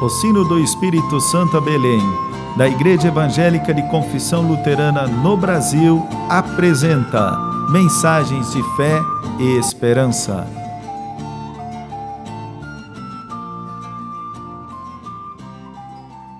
o sino do Espírito Santo a Belém, da Igreja Evangélica de Confissão Luterana no Brasil, apresenta Mensagens de Fé e Esperança.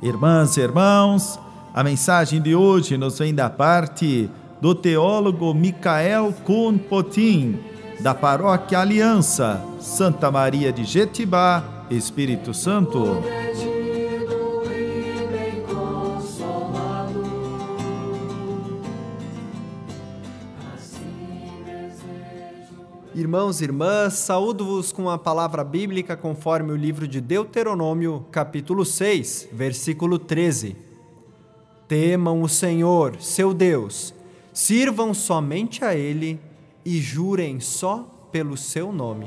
Irmãs e irmãos, a mensagem de hoje nos vem da parte do teólogo Micael Kuhn Potin, da Paróquia Aliança, Santa Maria de Jetibá, Espírito Santo. Irmãos e irmãs, saúdo-vos com a palavra bíblica conforme o livro de Deuteronômio, capítulo 6, versículo 13. Temam o Senhor, seu Deus, sirvam somente a Ele e jurem só pelo seu nome.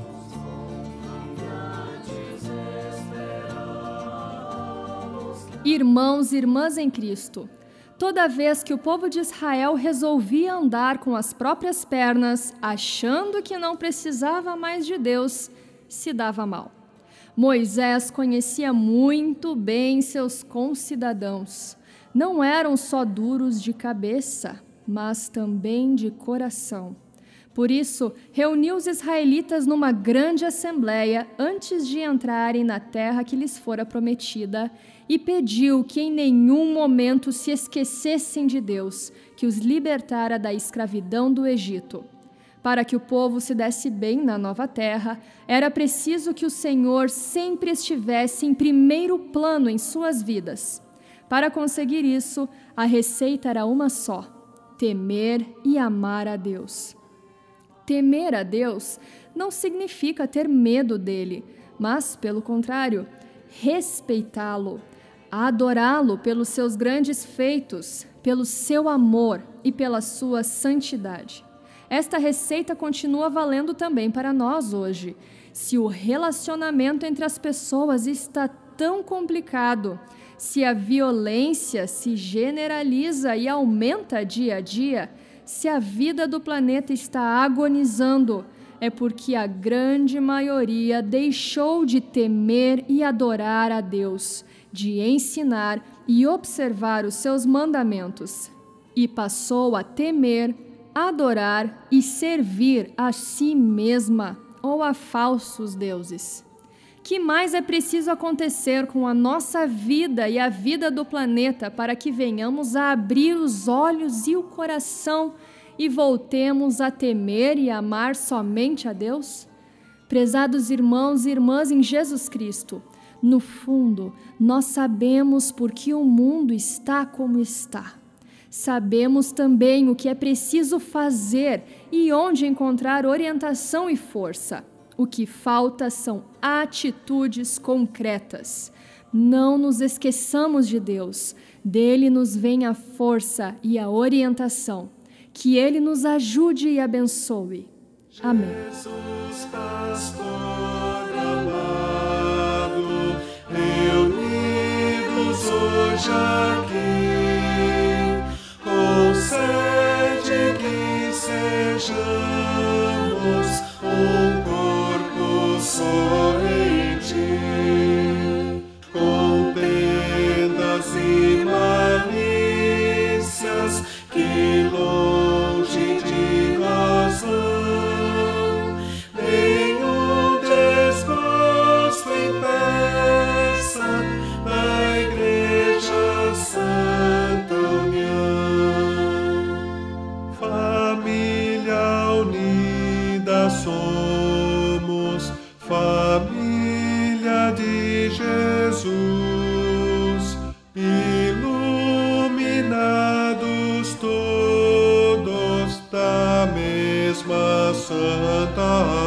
Irmãos e irmãs em Cristo, toda vez que o povo de Israel resolvia andar com as próprias pernas, achando que não precisava mais de Deus, se dava mal. Moisés conhecia muito bem seus concidadãos. Não eram só duros de cabeça, mas também de coração. Por isso, reuniu os israelitas numa grande assembleia antes de entrarem na terra que lhes fora prometida e pediu que em nenhum momento se esquecessem de Deus, que os libertara da escravidão do Egito. Para que o povo se desse bem na nova terra, era preciso que o Senhor sempre estivesse em primeiro plano em suas vidas. Para conseguir isso, a receita era uma só: temer e amar a Deus. Temer a Deus não significa ter medo dele, mas, pelo contrário, respeitá-lo, adorá-lo pelos seus grandes feitos, pelo seu amor e pela sua santidade. Esta receita continua valendo também para nós hoje. Se o relacionamento entre as pessoas está tão complicado, se a violência se generaliza e aumenta dia a dia, se a vida do planeta está agonizando, é porque a grande maioria deixou de temer e adorar a Deus, de ensinar e observar os seus mandamentos, e passou a temer, adorar e servir a si mesma ou a falsos deuses. Que mais é preciso acontecer com a nossa vida e a vida do planeta para que venhamos a abrir os olhos e o coração e voltemos a temer e amar somente a Deus? Prezados irmãos e irmãs em Jesus Cristo, no fundo, nós sabemos por que o mundo está como está. Sabemos também o que é preciso fazer e onde encontrar orientação e força. O que falta são atitudes concretas. Não nos esqueçamos de Deus, dele nos vem a força e a orientação. Que ele nos ajude e abençoe. Amém. Jesus, pastor somos família de Jesus, iluminados todos da mesma santa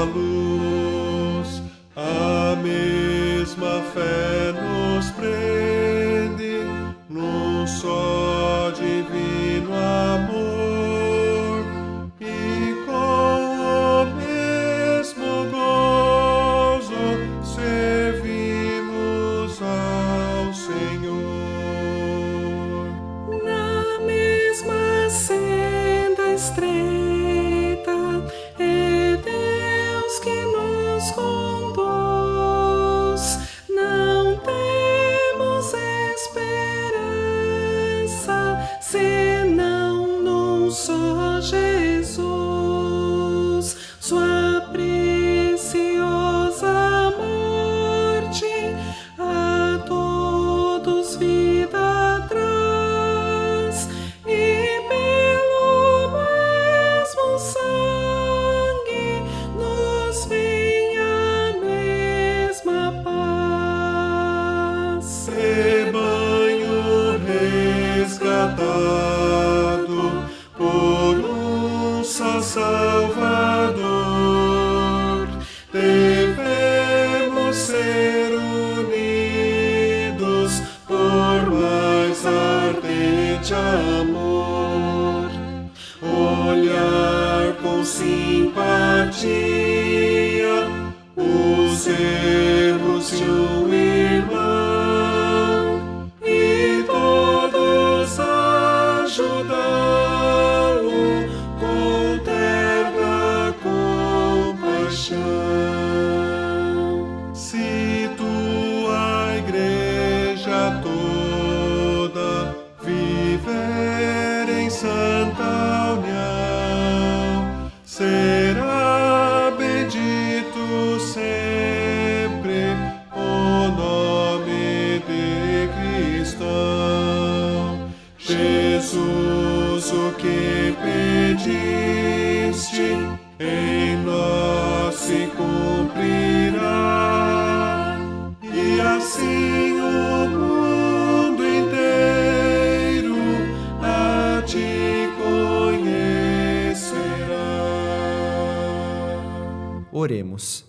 Oremos.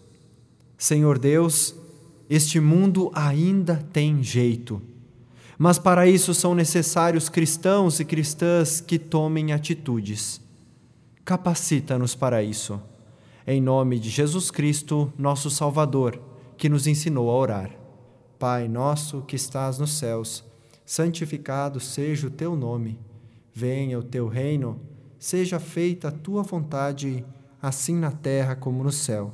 Senhor Deus, este mundo ainda tem jeito. Mas para isso são necessários cristãos e cristãs que tomem atitudes. Capacita-nos para isso. Em nome de Jesus Cristo, nosso Salvador, que nos ensinou a orar. Pai nosso que estás nos céus, santificado seja o teu nome. Venha o teu reino, seja feita a tua vontade, assim na terra como no céu.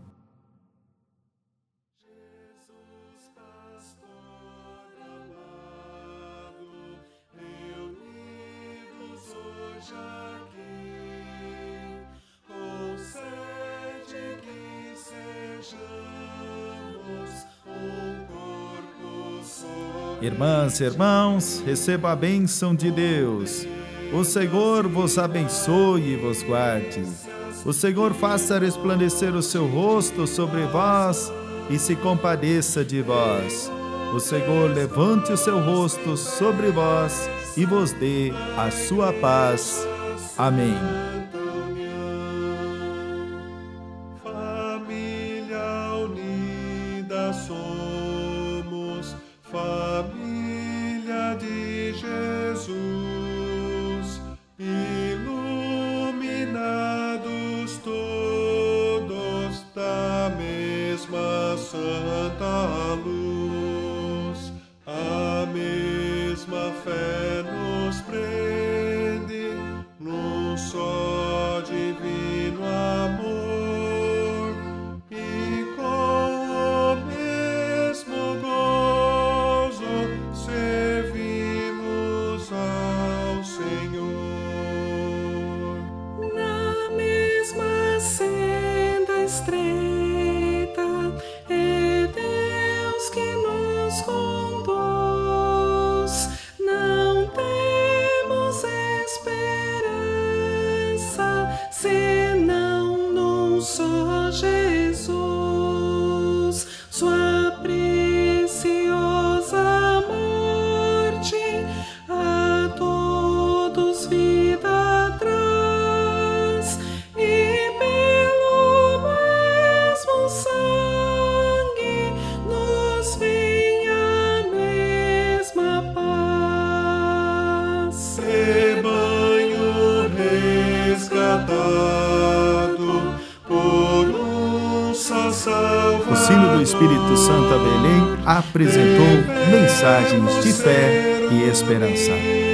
Irmãs e irmãos, receba a bênção de Deus. O Senhor vos abençoe e vos guarde. O Senhor faça resplandecer o seu rosto sobre vós e se compadeça de vós. O Senhor levante o seu rosto sobre vós e vos dê a sua paz. Amém. Salvador. O sino do Espírito Santo a Belém apresentou mensagens de fé e esperança.